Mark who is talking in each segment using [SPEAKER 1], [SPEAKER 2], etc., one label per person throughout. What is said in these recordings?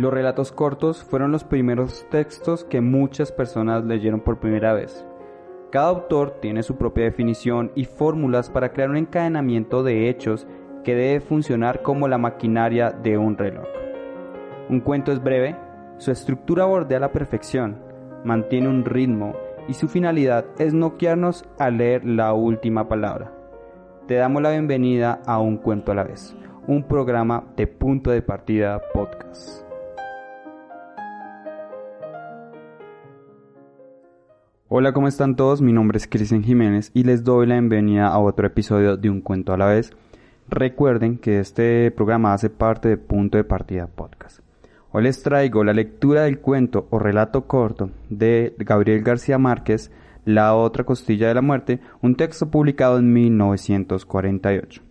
[SPEAKER 1] Los relatos cortos fueron los primeros textos que muchas personas leyeron por primera vez. Cada autor tiene su propia definición y fórmulas para crear un encadenamiento de hechos que debe funcionar como la maquinaria de un reloj. Un cuento es breve, su estructura bordea la perfección, mantiene un ritmo y su finalidad es no quedarnos a leer la última palabra. Te damos la bienvenida a Un Cuento a la vez, un programa de punto de partida podcast. Hola, ¿cómo están todos? Mi nombre es Cristian Jiménez y les doy la bienvenida a otro episodio de Un Cuento a la vez. Recuerden que este programa hace parte de Punto de Partida Podcast. Hoy les traigo la lectura del cuento o relato corto de Gabriel García Márquez, La otra costilla de la muerte, un texto publicado en 1948.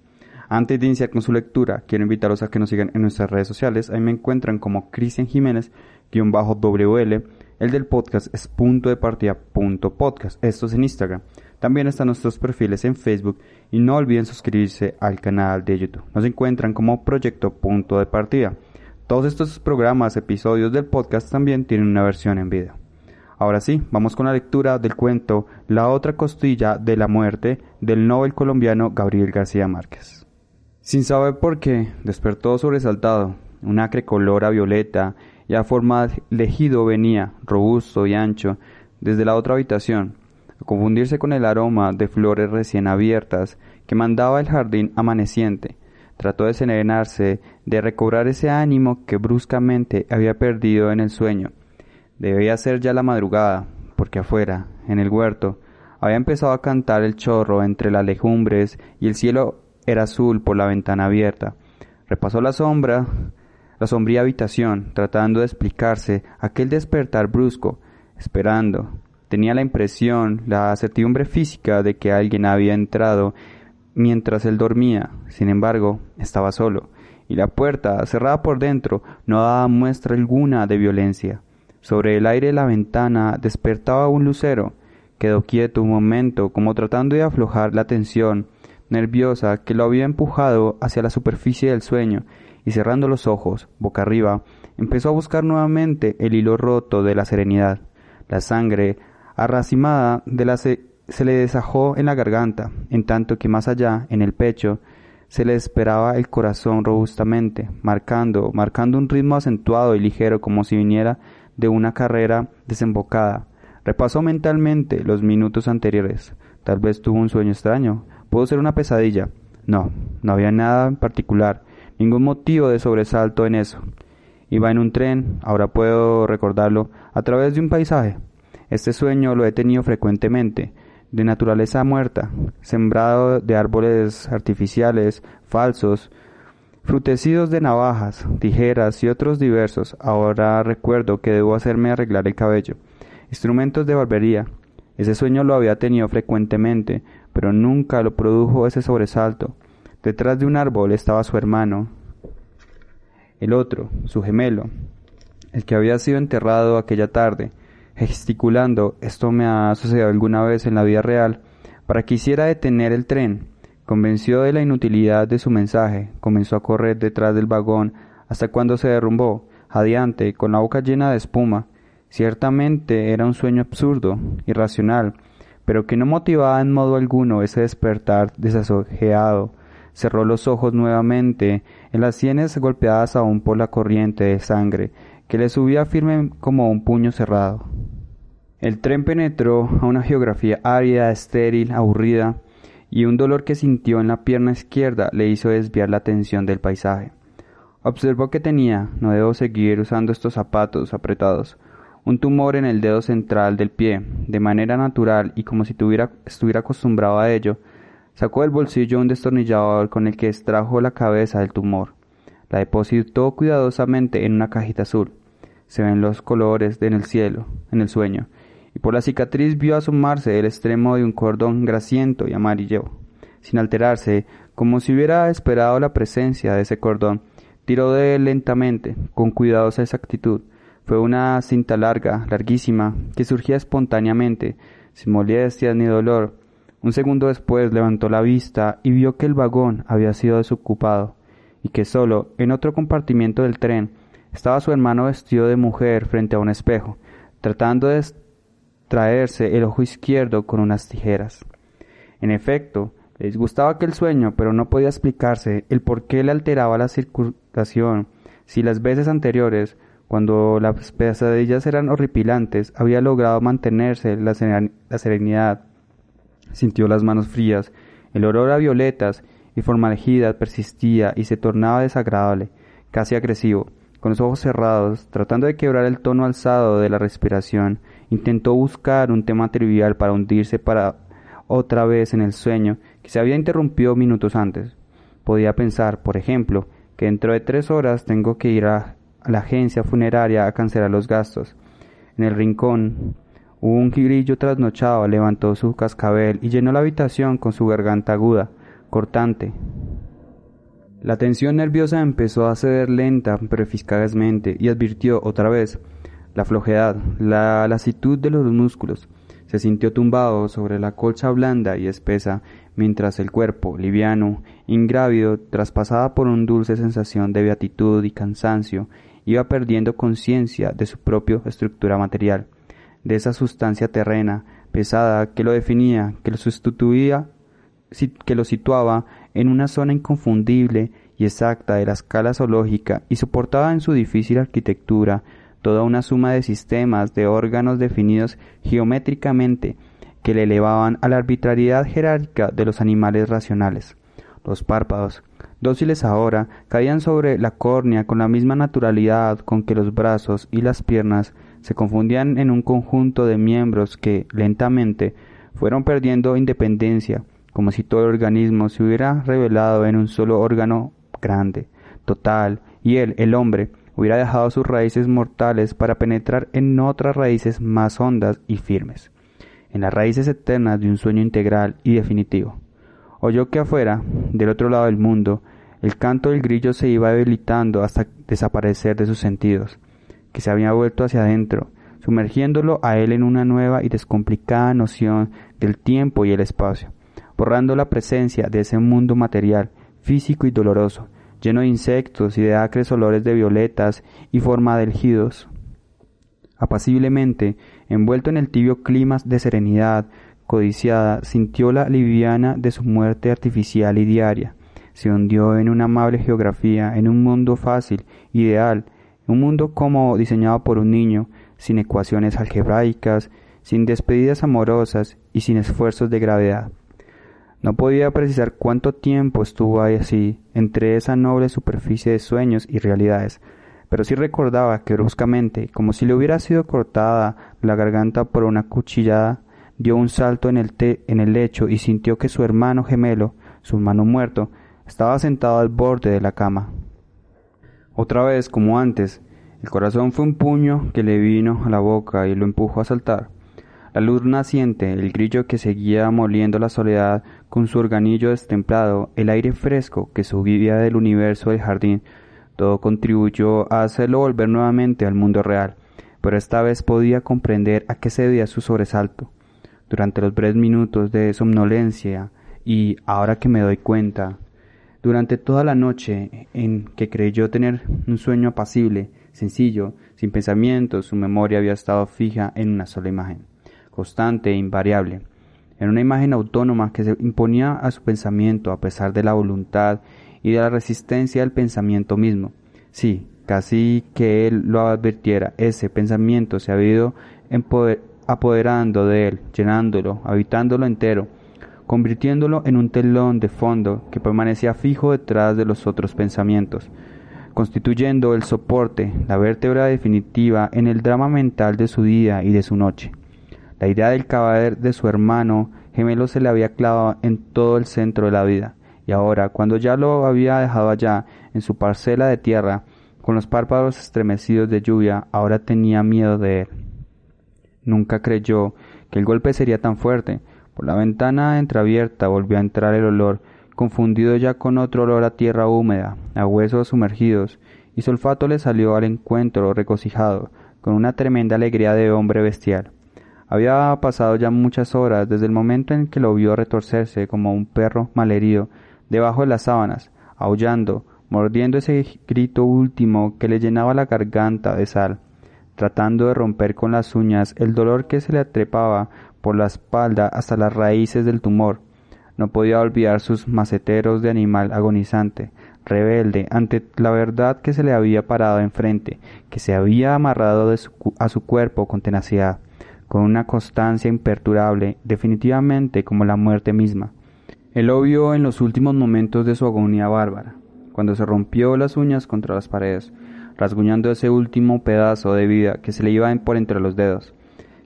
[SPEAKER 1] Antes de iniciar con su lectura, quiero invitarlos a que nos sigan en nuestras redes sociales. Ahí me encuentran como Cristian Jiménez, WL el del podcast es punto de partida punto podcast. Esto es en Instagram. También están nuestros perfiles en Facebook y no olviden suscribirse al canal de YouTube. Nos encuentran como Proyecto Punto de Partida. Todos estos programas, episodios del podcast también tienen una versión en video. Ahora sí, vamos con la lectura del cuento La otra costilla de la muerte del novel colombiano Gabriel García Márquez. Sin saber por qué, despertó sobresaltado. Un acre color a violeta ya forma lejido venía, robusto y ancho, desde la otra habitación, a confundirse con el aroma de flores recién abiertas que mandaba el jardín amaneciente. Trató de serenarse, de recobrar ese ánimo que bruscamente había perdido en el sueño. Debía ser ya la madrugada, porque afuera, en el huerto, había empezado a cantar el chorro entre las legumbres y el cielo era azul por la ventana abierta. Repasó la sombra la sombría habitación, tratando de explicarse aquel despertar brusco, esperando. Tenía la impresión, la certidumbre física de que alguien había entrado mientras él dormía. Sin embargo, estaba solo, y la puerta, cerrada por dentro, no daba muestra alguna de violencia. Sobre el aire de la ventana despertaba un lucero. Quedó quieto un momento, como tratando de aflojar la tensión nerviosa que lo había empujado hacia la superficie del sueño, y cerrando los ojos, boca arriba, empezó a buscar nuevamente el hilo roto de la serenidad. La sangre, arracimada de la se, le desajó en la garganta, en tanto que más allá, en el pecho, se le esperaba el corazón robustamente, marcando, marcando un ritmo acentuado y ligero como si viniera de una carrera desembocada. Repasó mentalmente los minutos anteriores. Tal vez tuvo un sueño extraño. ¿Pudo ser una pesadilla? No, no había nada en particular ningún motivo de sobresalto en eso. Iba en un tren, ahora puedo recordarlo, a través de un paisaje. Este sueño lo he tenido frecuentemente, de naturaleza muerta, sembrado de árboles artificiales, falsos, frutecidos de navajas, tijeras y otros diversos. Ahora recuerdo que debo hacerme arreglar el cabello. Instrumentos de barbería. Ese sueño lo había tenido frecuentemente, pero nunca lo produjo ese sobresalto. Detrás de un árbol estaba su hermano, el otro, su gemelo, el que había sido enterrado aquella tarde, gesticulando, esto me ha sucedido alguna vez en la vida real, para que hiciera detener el tren. Convenció de la inutilidad de su mensaje, comenzó a correr detrás del vagón hasta cuando se derrumbó, jadeante, con la boca llena de espuma. Ciertamente era un sueño absurdo, irracional, pero que no motivaba en modo alguno ese despertar desasojeado, cerró los ojos nuevamente, en las sienes golpeadas aún por la corriente de sangre, que le subía firme como un puño cerrado. El tren penetró a una geografía árida, estéril, aburrida, y un dolor que sintió en la pierna izquierda le hizo desviar la atención del paisaje. Observó que tenía, no debo seguir usando estos zapatos apretados, un tumor en el dedo central del pie, de manera natural y como si tuviera, estuviera acostumbrado a ello, Sacó del bolsillo un destornillador con el que extrajo la cabeza del tumor. La depositó cuidadosamente en una cajita azul. Se ven los colores en el cielo, en el sueño, y por la cicatriz vio asomarse el extremo de un cordón grasiento y amarillo. Sin alterarse, como si hubiera esperado la presencia de ese cordón, tiró de él lentamente, con cuidadosa exactitud. Fue una cinta larga, larguísima, que surgía espontáneamente, sin molestias ni dolor, un segundo después levantó la vista y vio que el vagón había sido desocupado y que solo en otro compartimiento del tren estaba su hermano vestido de mujer frente a un espejo, tratando de extraerse el ojo izquierdo con unas tijeras. En efecto, le disgustaba aquel sueño, pero no podía explicarse el por qué le alteraba la circulación, si las veces anteriores, cuando las pesadillas eran horripilantes, había logrado mantenerse la, serenidad. Sintió las manos frías, el olor a violetas y formalgida persistía y se tornaba desagradable, casi agresivo. Con los ojos cerrados, tratando de quebrar el tono alzado de la respiración, intentó buscar un tema trivial para hundirse para otra vez en el sueño que se había interrumpido minutos antes. Podía pensar, por ejemplo, que dentro de tres horas tengo que ir a, la agencia funeraria a cancelar los gastos. En el rincón, un grillo trasnochado levantó su cascabel y llenó la habitación con su garganta aguda, cortante. La tensión nerviosa empezó a ceder lenta pero eficazmente y advirtió otra vez la flojedad, la lasitud de los músculos. Se sintió tumbado sobre la colcha blanda y espesa, mientras el cuerpo, liviano, ingrávido, traspasada por una dulce sensación de beatitud y cansancio, iba perdiendo conciencia de su propia estructura material, de esa sustancia terrena, pesada, que lo definía, que lo sustituía, que lo situaba en una zona inconfundible y exacta de la escala zoológica y soportaba en su difícil arquitectura toda una suma de sistemas de órganos definidos geométricamente que le elevaban a la arbitrariedad jerárquica de los animales racionales. Los párpados, dóciles ahora, caían sobre la córnea con la misma naturalidad con que los brazos y las piernas se confundían en un conjunto de miembros que, lentamente, fueron perdiendo independencia, como si todo el organismo se hubiera revelado en un solo órgano grande, total, y él, el hombre, hubiera dejado sus raíces mortales para penetrar en otras raíces más hondas y firmes, en las raíces eternas de un sueño integral y definitivo. Oyó que afuera, del otro lado del mundo, el canto del grillo se iba debilitando hasta desaparecer de sus sentidos, que se había vuelto hacia adentro, sumergiéndolo a él en una nueva y descomplicada noción del tiempo y el espacio, borrando la presencia de ese mundo material, físico y doloroso, lleno de insectos y de acres olores de violetas y formadelgidos. Apaciblemente, envuelto en el tibio clima de serenidad codiciada, sintió la liviana de su muerte artificial y diaria. Se hundió en una amable geografía, en un mundo fácil, ideal, un mundo como diseñado por un niño, sin ecuaciones algebraicas, sin despedidas amorosas y sin esfuerzos de gravedad. No podía precisar cuánto tiempo estuvo ahí así, entre esa noble superficie de sueños y realidades, pero sí recordaba que bruscamente, como si le hubiera sido cortada la garganta por una cuchillada, dio un salto en el, en el lecho y sintió que su hermano gemelo, su hermano muerto, estaba sentado al borde de la cama. Otra vez, como antes, el corazón fue un puño que le vino a la boca y lo empujó a saltar. La luz naciente, el grillo que seguía moliendo la soledad con su organillo destemplado, el aire fresco que subía del universo del jardín, todo contribuyó a hacerlo volver nuevamente al mundo real, pero esta vez podía comprender a qué se debía su sobresalto. Durante los breves minutos de somnolencia, y ahora que me doy cuenta, durante toda la noche en que creyó tener un sueño apacible, sencillo, sin pensamientos, su memoria había estado fija en una sola imagen constante e invariable. Era una imagen autónoma que se imponía a su pensamiento a pesar de la voluntad y de la resistencia del pensamiento mismo. Sí, casi que él lo advirtiera, ese pensamiento se había ido apoderando de él, llenándolo, habitándolo entero, convirtiéndolo en un telón de fondo que permanecía fijo detrás de los otros pensamientos, constituyendo el soporte, la vértebra definitiva en el drama mental de su día y de su noche. La idea del cadáver de su hermano gemelo se le había clavado en todo el centro de la vida, y ahora, cuando ya lo había dejado allá, en su parcela de tierra, con los párpados estremecidos de lluvia, ahora tenía miedo de él. Nunca creyó que el golpe sería tan fuerte. La ventana entreabierta volvió a entrar el olor, confundido ya con otro olor a tierra húmeda, a huesos sumergidos, y su olfato le salió al encuentro regocijado, con una tremenda alegría de hombre bestial. Había pasado ya muchas horas desde el momento en que lo vio retorcerse como un perro malherido debajo de las sábanas, aullando, mordiendo ese grito último que le llenaba la garganta de sal, tratando de romper con las uñas el dolor que se le atrepaba por la espalda hasta las raíces del tumor. No podía olvidar sus maceteros de animal agonizante, rebelde ante la verdad que se le había parado enfrente, que se había amarrado a su cuerpo con tenacidad, con una constancia imperturbable, definitivamente como la muerte misma. Él lo vio en los últimos momentos de su agonía bárbara, cuando se rompió las uñas contra las paredes, rasguñando ese último pedazo de vida que se le iba por entre los dedos,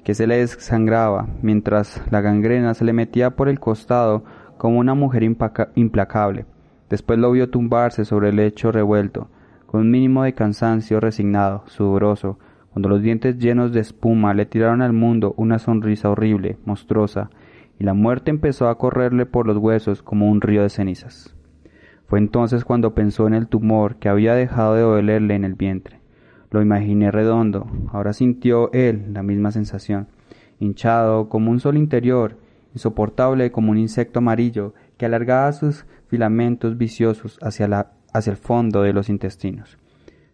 [SPEAKER 1] que se le desangraba, mientras la gangrena se le metía por el costado como una mujer implacable. Después lo vio tumbarse sobre el lecho revuelto, con un mínimo de cansancio resignado, sudoroso, cuando los dientes llenos de espuma le tiraron al mundo una sonrisa horrible, monstruosa, y la muerte empezó a correrle por los huesos como un río de cenizas. Fue entonces cuando pensó en el tumor que había dejado de dolerle en el vientre. Lo imaginé redondo, ahora sintió él la misma sensación, hinchado como un sol interior, insoportable como un insecto amarillo que alargaba sus filamentos viciosos hacia, la, hacia el fondo de los intestinos.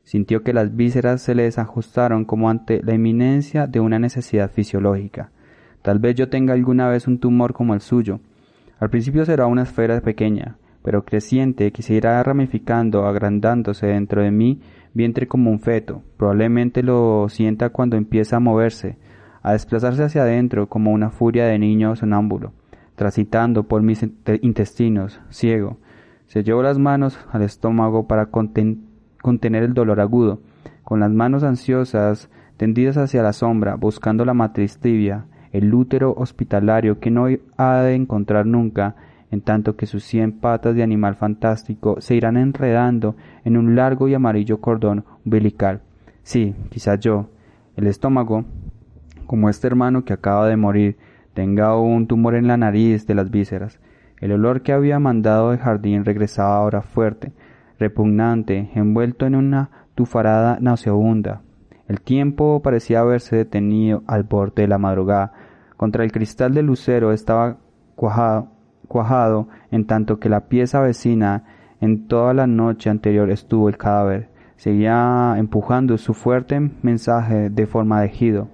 [SPEAKER 1] Sintió que las vísceras se le desajustaron como ante la inminencia de una necesidad fisiológica. Tal vez yo tenga alguna vez un tumor como el suyo. Al principio será una esfera pequeña, pero creciente que se irá ramificando, agrandándose dentro de mi vientre como un feto. Probablemente lo sienta cuando empieza a moverse, a desplazarse hacia adentro como una furia de niño sonámbulo, transitando por mis intestinos, ciego. Se llevó las manos al estómago para contener el dolor agudo, con las manos ansiosas tendidas hacia la sombra, buscando la matriz tibia, el útero hospitalario que no ha de encontrar nunca, en tanto que sus cien patas de animal fantástico se irán enredando en un largo y amarillo cordón umbilical. Sí, quizás yo, el estómago, como este hermano que acaba de morir, tenga un tumor en la nariz de las vísceras. El olor que había mandado de jardín regresaba ahora fuerte, repugnante, envuelto en una tufarada nauseabunda. El tiempo parecía haberse detenido al borde de la madrugada. Contra el cristal del lucero estaba cuajado, cuajado, en tanto que la pieza vecina en toda la noche anterior estuvo el cadáver. Seguía empujando su fuerte mensaje de forma de ejido.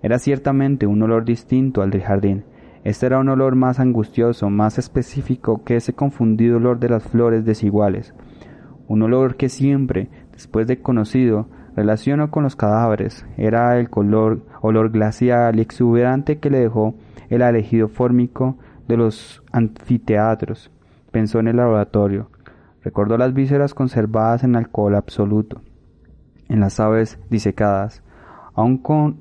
[SPEAKER 1] Era ciertamente un olor distinto al del jardín. Este era un olor más angustioso, más específico que ese confundido olor de las flores desiguales. Un olor que siempre, después de conocido, relaciono con los cadáveres. Era el color, olor glacial y exuberante que le dejó el alejido fórmico de los anfiteatros. Pensó en el laboratorio. Recordó las vísceras conservadas en alcohol absoluto, en las aves disecadas. A un, con,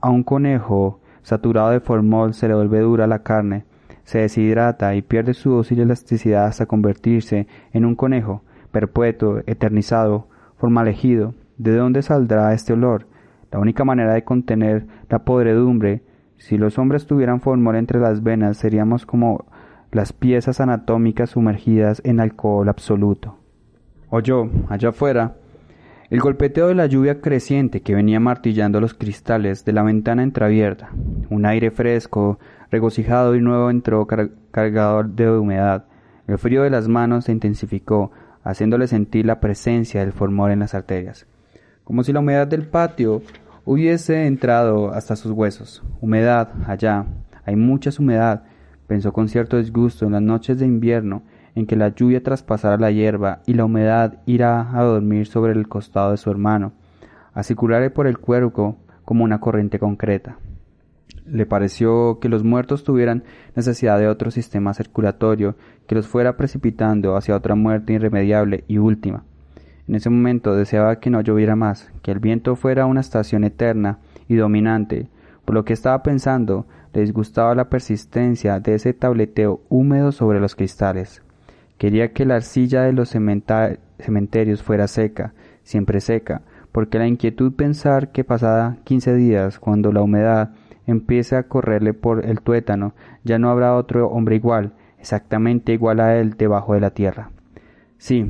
[SPEAKER 1] a un conejo saturado de formol se le vuelve dura la carne, se deshidrata y pierde su dócil elasticidad hasta convertirse en un conejo, perpetuo, eternizado, formalejido. ¿De dónde saldrá este olor? La única manera de contener la podredumbre si los hombres tuvieran formol entre las venas, seríamos como las piezas anatómicas sumergidas en alcohol absoluto. Oyó, allá afuera, el golpeteo de la lluvia creciente que venía martillando los cristales de la ventana entreabierta. Un aire fresco, regocijado y nuevo entró cargado de humedad. El frío de las manos se intensificó, haciéndole sentir la presencia del formol en las arterias. Como si la humedad del patio hubiese entrado hasta sus huesos. Humedad, allá, hay mucha humedad, pensó con cierto disgusto en las noches de invierno en que la lluvia traspasara la hierba y la humedad irá a dormir sobre el costado de su hermano, a circularle por el cuerpo como una corriente concreta. Le pareció que los muertos tuvieran necesidad de otro sistema circulatorio que los fuera precipitando hacia otra muerte irremediable y última. En ese momento deseaba que no lloviera más, que el viento fuera una estación eterna y dominante. Por lo que estaba pensando, le disgustaba la persistencia de ese tableteo húmedo sobre los cristales. Quería que la arcilla de los cementerios fuera seca, siempre seca, porque la inquietud pensar que pasada quince días, cuando la humedad empiece a correrle por el tuétano, ya no habrá otro hombre igual, exactamente igual a él debajo de la tierra. Sí,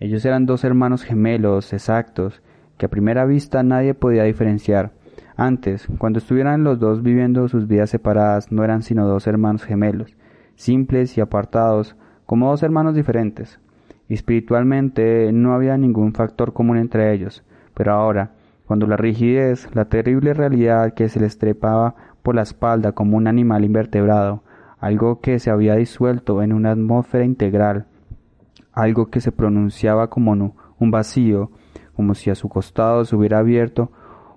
[SPEAKER 1] ellos eran dos hermanos gemelos exactos, que a primera vista nadie podía diferenciar. Antes, cuando estuvieran los dos viviendo sus vidas separadas, no eran sino dos hermanos gemelos, simples y apartados, como dos hermanos diferentes. Espiritualmente no había ningún factor común entre ellos, pero ahora, cuando la rigidez, la terrible realidad que se les trepaba por la espalda como un animal invertebrado, algo que se había disuelto en una atmósfera integral, algo que se pronunciaba como un vacío, como si a su costado se hubiera abierto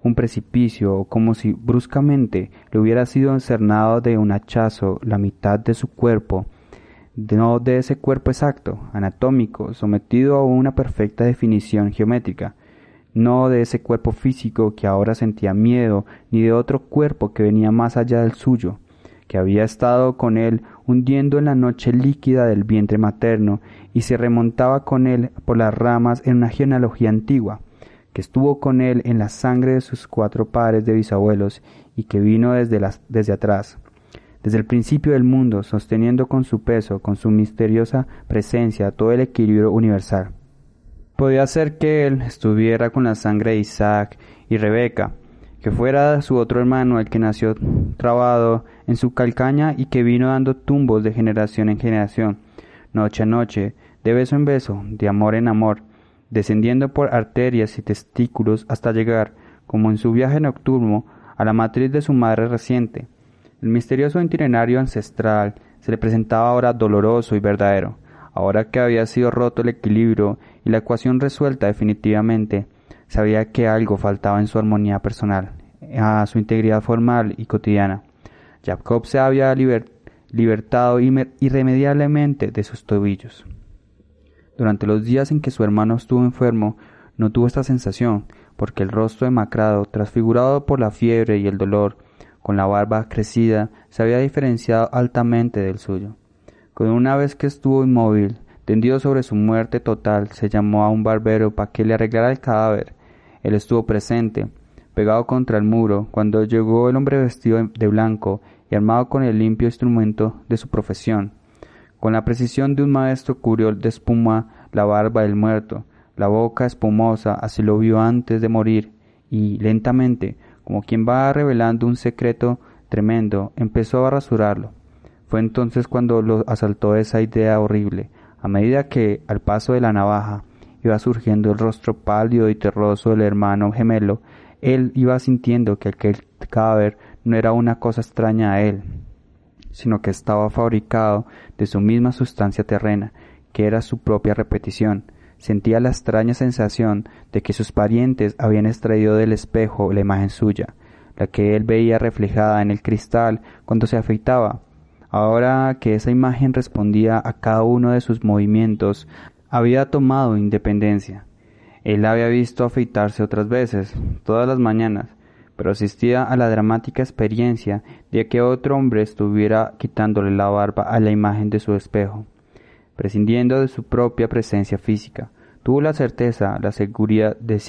[SPEAKER 1] un precipicio, o como si bruscamente le hubiera sido encernado de un hachazo la mitad de su cuerpo, no de ese cuerpo exacto, anatómico, sometido a una perfecta definición geométrica, no de ese cuerpo físico que ahora sentía miedo, ni de otro cuerpo que venía más allá del suyo, que había estado con él hundiendo en la noche líquida del vientre materno y se remontaba con él por las ramas en una genealogía antigua, que estuvo con él en la sangre de sus cuatro padres de bisabuelos y que vino desde, desde atrás, desde el principio del mundo, sosteniendo con su peso, con su misteriosa presencia, todo el equilibrio universal. Podía ser que él estuviera con la sangre de Isaac y Rebeca, que fuera su otro hermano el que nació trabado en su calcaña y que vino dando tumbos de generación en generación, noche a noche, de beso en beso, de amor en amor, descendiendo por arterias y testículos hasta llegar, como en su viaje nocturno, a la matriz de su madre reciente, el misterioso itinerario ancestral se le presentaba ahora doloroso y verdadero. Ahora que había sido roto el equilibrio y la ecuación resuelta definitivamente, sabía que algo faltaba en su armonía personal, a su integridad formal y cotidiana. Jacob se había libertado irremediablemente de sus tobillos. Durante los días en que su hermano estuvo enfermo, no tuvo esta sensación, porque el rostro demacrado, transfigurado por la fiebre y el dolor, con la barba crecida, se había diferenciado altamente del suyo. Con una vez que estuvo inmóvil, tendido sobre su muerte total, se llamó a un barbero para que le arreglara el cadáver. Él estuvo presente, pegado contra el muro, cuando llegó el hombre vestido de blanco y armado con el limpio instrumento de su profesión. Con la precisión de un maestro cubrió de espuma la barba del muerto, la boca espumosa, así lo vio antes de morir, y lentamente, como quien va revelando un secreto tremendo, empezó a rasurarlo. Fue entonces cuando lo asaltó esa idea horrible. A medida que, al paso de la navaja, iba surgiendo el rostro pálido y terroso del hermano gemelo, él iba sintiendo que aquel cadáver no era una cosa extraña a él, sino que estaba fabricado de su misma sustancia terrena, que era su propia repetición, sentía la extraña sensación de que sus parientes habían extraído del espejo la imagen suya, la que él veía reflejada en el cristal cuando se afeitaba. Ahora que esa imagen respondía a cada uno de sus movimientos, había tomado independencia. Él la había visto afeitarse otras veces, todas las mañanas, pero asistía a la dramática experiencia de que otro hombre estuviera quitándole la barba a la imagen de su espejo prescindiendo de su propia presencia física. Tuvo la certeza, la seguridad de,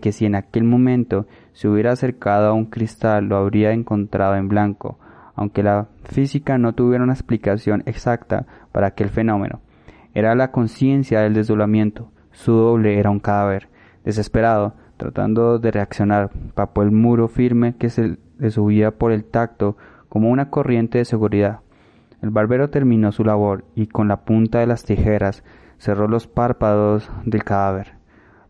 [SPEAKER 1] que si en aquel momento se hubiera acercado a un cristal lo habría encontrado en blanco, aunque la física no tuviera una explicación exacta para aquel fenómeno. Era la conciencia del desolamiento. Su doble era un cadáver. Desesperado, tratando de reaccionar, papó el muro firme que se le subía por el tacto como una corriente de seguridad. El barbero terminó su labor y con la punta de las tijeras cerró los párpados del cadáver.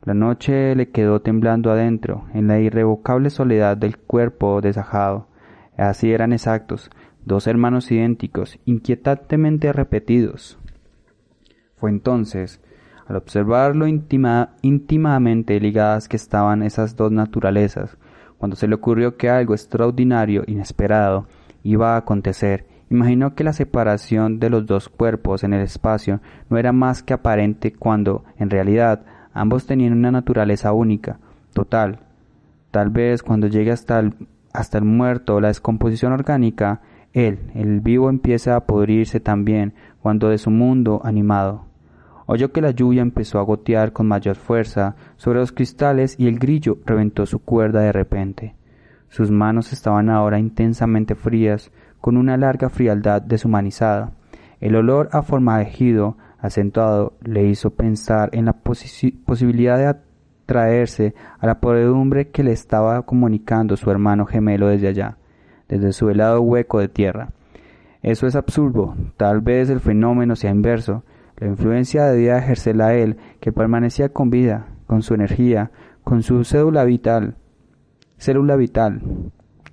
[SPEAKER 1] La noche le quedó temblando adentro, en la irrevocable soledad del cuerpo desajado. Así eran exactos, dos hermanos idénticos, inquietantemente repetidos. Fue entonces, al observar lo íntimamente ligadas que estaban esas dos naturalezas, cuando se le ocurrió que algo extraordinario, inesperado, iba a acontecer Imaginó que la separación de los dos cuerpos en el espacio no era más que aparente cuando, en realidad, ambos tenían una naturaleza única, total. Tal vez cuando llegue hasta el, hasta el muerto la descomposición orgánica, él, el vivo, empieza a podrirse también cuando de su mundo animado. Oyó que la lluvia empezó a gotear con mayor fuerza sobre los cristales y el grillo reventó su cuerda de repente. Sus manos estaban ahora intensamente frías, con una larga frialdad deshumanizada. El olor a formajejido acentuado le hizo pensar en la posibilidad de atraerse a la podredumbre que le estaba comunicando su hermano gemelo desde allá, desde su helado hueco de tierra. Eso es absurdo, tal vez el fenómeno sea inverso. La influencia debía ejercerla él, que permanecía con vida, con su energía, con su célula vital. Célula vital.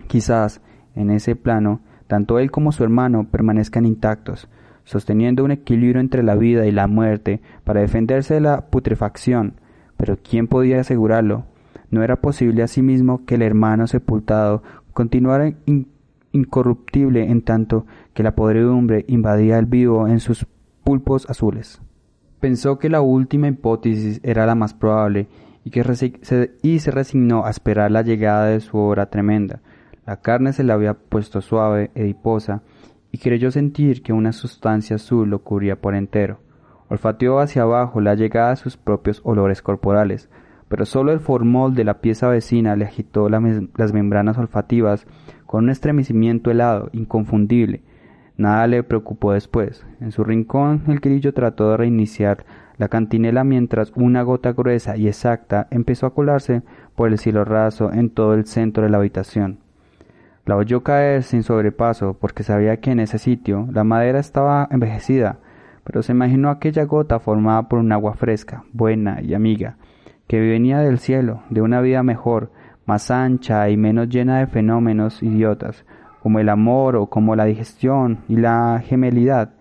[SPEAKER 1] Quizás, en ese plano, tanto él como su hermano permanezcan intactos, sosteniendo un equilibrio entre la vida y la muerte para defenderse de la putrefacción. Pero ¿quién podía asegurarlo? No era posible asimismo que el hermano sepultado continuara incorruptible en tanto que la podredumbre invadía el vivo en sus pulpos azules. Pensó que la última hipótesis era la más probable y, que y se resignó a esperar la llegada de su hora tremenda. La carne se le había puesto suave, ediposa, y creyó sentir que una sustancia azul lo cubría por entero. Olfateó hacia abajo la llegada de sus propios olores corporales, pero solo el formol de la pieza vecina le agitó las membranas olfativas con un estremecimiento helado, inconfundible. Nada le preocupó después. En su rincón el grillo trató de reiniciar la cantinela mientras una gota gruesa y exacta empezó a colarse por el cielo raso en todo el centro de la habitación. La oyó caer sin sobrepaso porque sabía que en ese sitio la madera estaba envejecida, pero se imaginó aquella gota formada por un agua fresca, buena y amiga, que venía del cielo, de una vida mejor, más ancha y menos llena de fenómenos idiotas, como el amor o como la digestión y la gemelidad.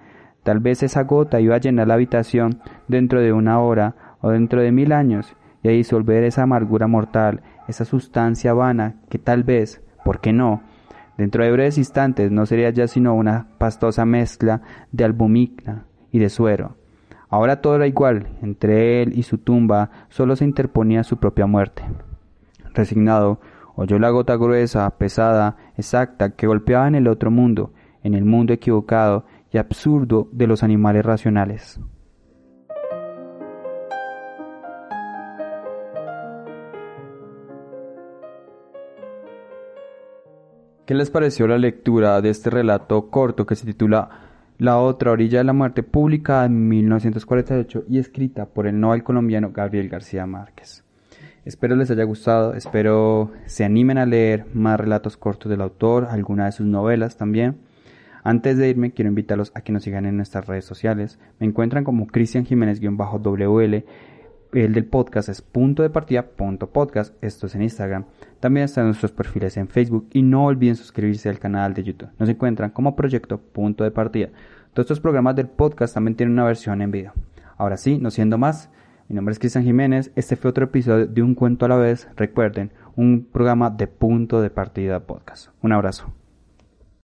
[SPEAKER 1] Tal vez esa gota iba a llenar la habitación dentro de una hora o dentro de mil años y a disolver esa amargura mortal, esa sustancia vana que tal vez, ¿por qué no?, Dentro de breves instantes no sería ya sino una pastosa mezcla de albumina y de suero. Ahora todo era igual, entre él y su tumba solo se interponía su propia muerte. Resignado, oyó la gota gruesa, pesada, exacta, que golpeaba en el otro mundo, en el mundo equivocado y absurdo de los animales racionales. ¿Qué les pareció la lectura de este relato corto que se titula La otra orilla de la muerte, publicada en 1948 y escrita por el novel colombiano Gabriel García Márquez? Espero les haya gustado, espero se animen a leer más relatos cortos del autor, algunas de sus novelas también. Antes de irme, quiero invitarlos a que nos sigan en nuestras redes sociales. Me encuentran como Cristian Jiménez-WL el del podcast es punto de partida punto podcast, esto es en Instagram. También están nuestros perfiles en Facebook y no olviden suscribirse al canal de YouTube. Nos encuentran como proyecto punto de partida. Todos estos programas del podcast también tienen una versión en video. Ahora sí, no siendo más, mi nombre es Cristian Jiménez. Este fue otro episodio de Un Cuento a la vez. Recuerden, un programa de punto de partida podcast. Un abrazo.